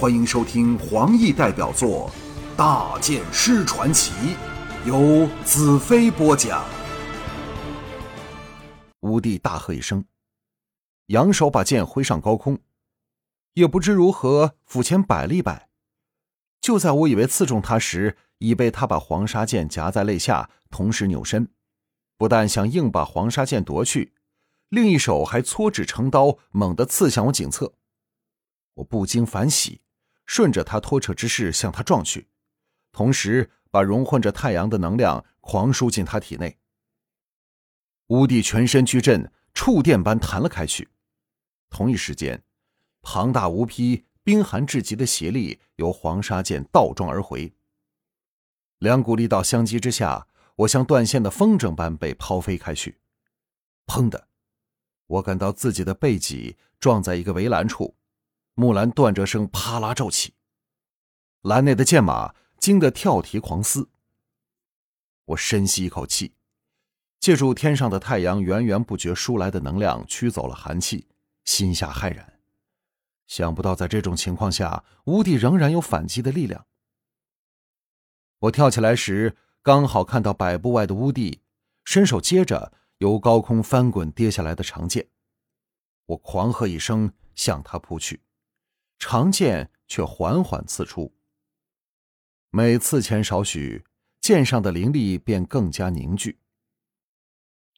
欢迎收听黄奕代表作《大剑师传奇》，由子飞播讲。吴帝大喝一声，扬手把剑挥上高空，也不知如何斧前摆了一摆，就在我以为刺中他时，已被他把黄沙剑夹在肋下，同时扭身，不但想硬把黄沙剑夺去，另一手还搓指成刀，猛地刺向我颈侧。我不禁反喜，顺着他拖扯之势向他撞去，同时把融混着太阳的能量狂输进他体内。乌帝全身巨震，触电般弹了开去。同一时间，庞大无匹、冰寒至极的邪力由黄沙剑倒撞而回。两股力道相击之下，我像断线的风筝般被抛飞开去。砰的，我感到自己的背脊撞在一个围栏处。木兰断折声啪啦骤起，栏内的剑马惊得跳蹄狂嘶。我深吸一口气，借助天上的太阳源源不绝输来的能量驱走了寒气，心下骇然。想不到在这种情况下，乌帝仍然有反击的力量。我跳起来时，刚好看到百步外的乌帝伸手接着由高空翻滚跌下来的长剑，我狂喝一声，向他扑去。长剑却缓缓刺出，每刺前少许，剑上的灵力便更加凝聚。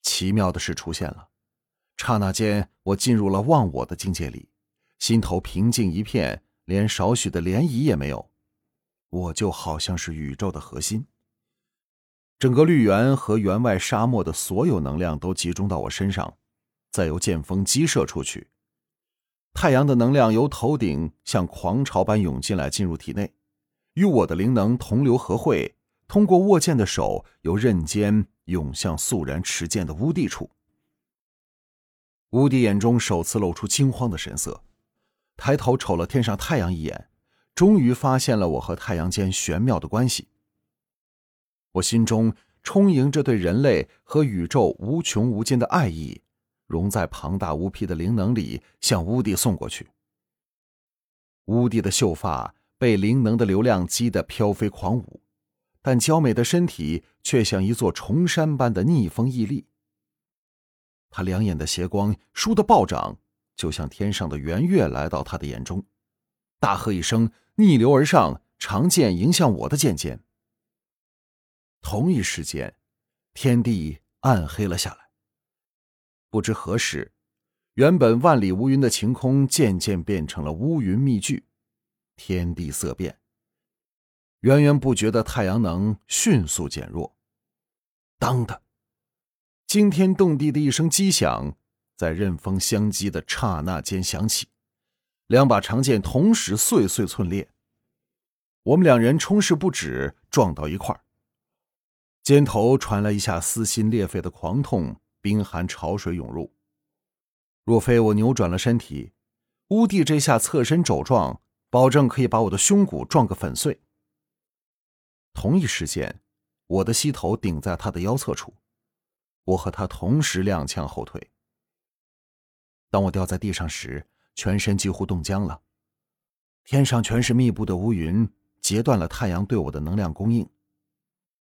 奇妙的事出现了，刹那间，我进入了忘我的境界里，心头平静一片，连少许的涟漪也没有。我就好像是宇宙的核心，整个绿园和园外沙漠的所有能量都集中到我身上，再由剑锋激射出去。太阳的能量由头顶像狂潮般涌进来，进入体内，与我的灵能同流合汇，通过握剑的手由刃尖涌向肃然持剑的乌帝处。乌帝眼中首次露出惊慌的神色，抬头瞅了天上太阳一眼，终于发现了我和太阳间玄妙的关系。我心中充盈着对人类和宇宙无穷无尽的爱意。融在庞大无匹的灵能里，向乌帝送过去。乌帝的秀发被灵能的流量激得飘飞狂舞，但娇美的身体却像一座重山般的逆风屹立。他两眼的邪光倏地暴涨，就像天上的圆月来到他的眼中，大喝一声，逆流而上，长剑迎向我的剑尖。同一时间，天地暗黑了下来。不知何时，原本万里无云的晴空渐渐变成了乌云密聚，天地色变。源源不绝的太阳能迅速减弱。当的，惊天动地的一声击响，在刃锋相击的刹那间响起，两把长剑同时碎碎寸裂。我们两人冲势不止，撞到一块儿，肩头传来一下撕心裂肺的狂痛。冰寒潮水涌入，若非我扭转了身体，乌帝这下侧身肘撞，保证可以把我的胸骨撞个粉碎。同一时间，我的膝头顶在他的腰侧处，我和他同时踉跄后退。当我掉在地上时，全身几乎冻僵了，天上全是密布的乌云，截断了太阳对我的能量供应。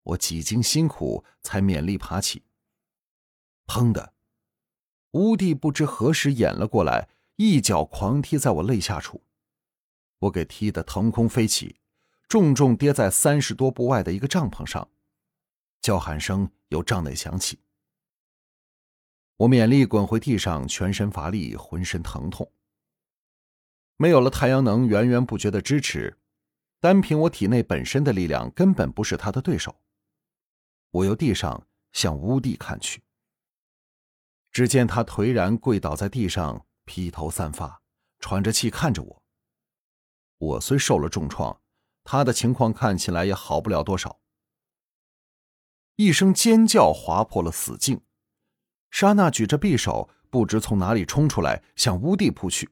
我几经辛苦才勉力爬起。砰的，乌帝不知何时掩了过来，一脚狂踢在我肋下处，我给踢得腾空飞起，重重跌在三十多步外的一个帐篷上，叫喊声由帐内响起。我勉力滚回地上，全身乏力，浑身疼痛。没有了太阳能源源不绝的支持，单凭我体内本身的力量，根本不是他的对手。我由地上向乌帝看去。只见他颓然跪倒在地上，披头散发，喘着气看着我。我虽受了重创，他的情况看起来也好不了多少。一声尖叫划破了死境，莎娜举着匕首，不知从哪里冲出来，向乌地扑去。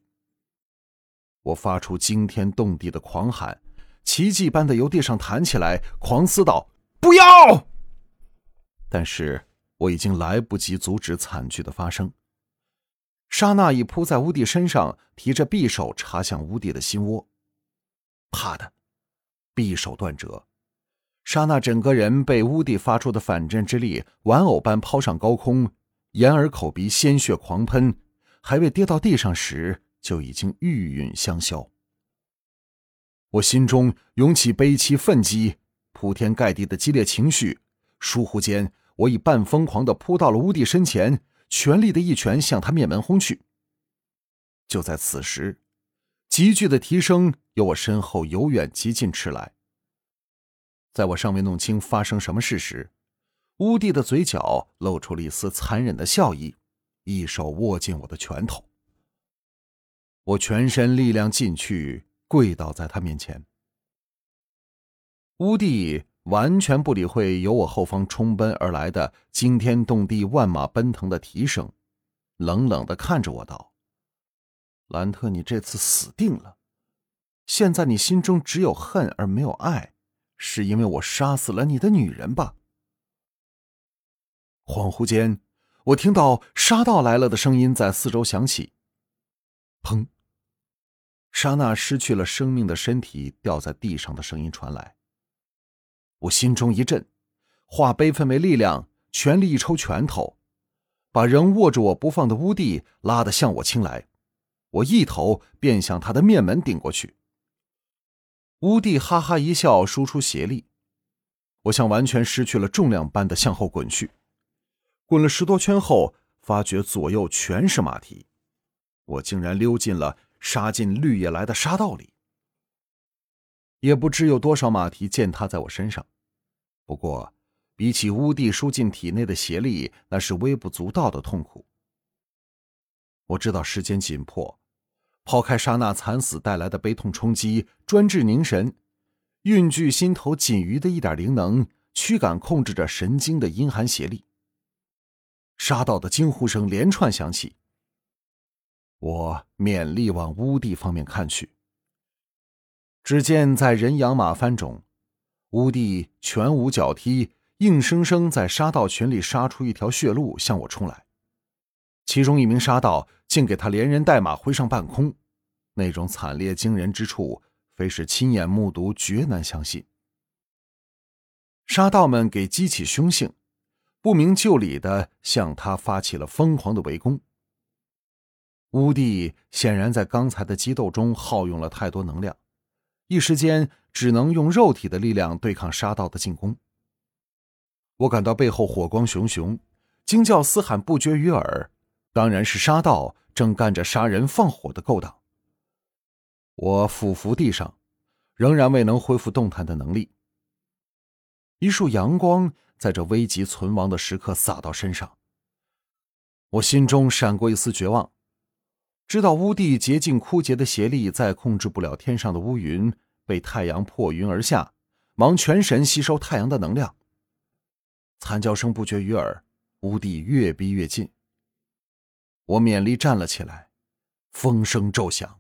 我发出惊天动地的狂喊，奇迹般的由地上弹起来，狂嘶道：“不要！”但是。我已经来不及阻止惨剧的发生。莎娜已扑在乌蒂身上，提着匕首插向乌蒂的心窝。啪的，匕首断折。莎娜，整个人被乌蒂发出的反震之力玩偶般抛上高空，眼耳口鼻鲜血狂喷，还未跌到地上时，就已经玉殒香消。我心中涌起悲戚愤激、铺天盖地的激烈情绪，疏忽间，我已半疯狂的扑到了乌帝身前，全力的一拳向他面门轰去。就在此时，急剧的提升由我身后由远及近驰来。在我尚未弄清发生什么事时，乌帝的嘴角露出了一丝残忍的笑意，一手握紧我的拳头。我全身力量尽去，跪倒在他面前。乌帝完全不理会由我后方冲奔而来的惊天动地、万马奔腾的蹄声，冷冷的看着我道：“兰特，你这次死定了！现在你心中只有恨而没有爱。”是因为我杀死了你的女人吧？恍惚间，我听到“杀到来了”的声音在四周响起。砰！刹那失去了生命的身体掉在地上的声音传来。我心中一震，化悲愤为力量，全力一抽拳头，把仍握着我不放的乌帝拉得向我倾来。我一头便向他的面门顶过去。乌帝哈哈一笑，输出邪力，我像完全失去了重量般的向后滚去，滚了十多圈后，发觉左右全是马蹄，我竟然溜进了杀进绿野来的沙道里。也不知有多少马蹄践踏在我身上，不过比起乌帝输进体内的邪力，那是微不足道的痛苦。我知道时间紧迫。抛开刹那惨死带来的悲痛冲击，专志凝神，蕴聚心头仅余的一点灵能，驱赶控制着神经的阴寒邪力。杀道的惊呼声连串响起。我勉力往乌帝方面看去，只见在人仰马翻中，乌帝拳舞脚踢，硬生生在杀道群里杀出一条血路向我冲来。其中一名杀道竟给他连人带马挥上半空，那种惨烈惊人之处，非是亲眼目睹绝难相信。杀道们给激起凶性，不明就里的向他发起了疯狂的围攻。乌帝显然在刚才的激斗中耗用了太多能量，一时间只能用肉体的力量对抗杀道的进攻。我感到背后火光熊熊，惊叫嘶喊不绝于耳。当然是杀道正干着杀人放火的勾当。我俯伏地上，仍然未能恢复动弹的能力。一束阳光在这危急存亡的时刻洒到身上，我心中闪过一丝绝望，知道乌帝竭尽枯竭的邪力再控制不了天上的乌云，被太阳破云而下，忙全神吸收太阳的能量。惨叫声不绝于耳，乌帝越逼越近。我勉力站了起来，风声骤响。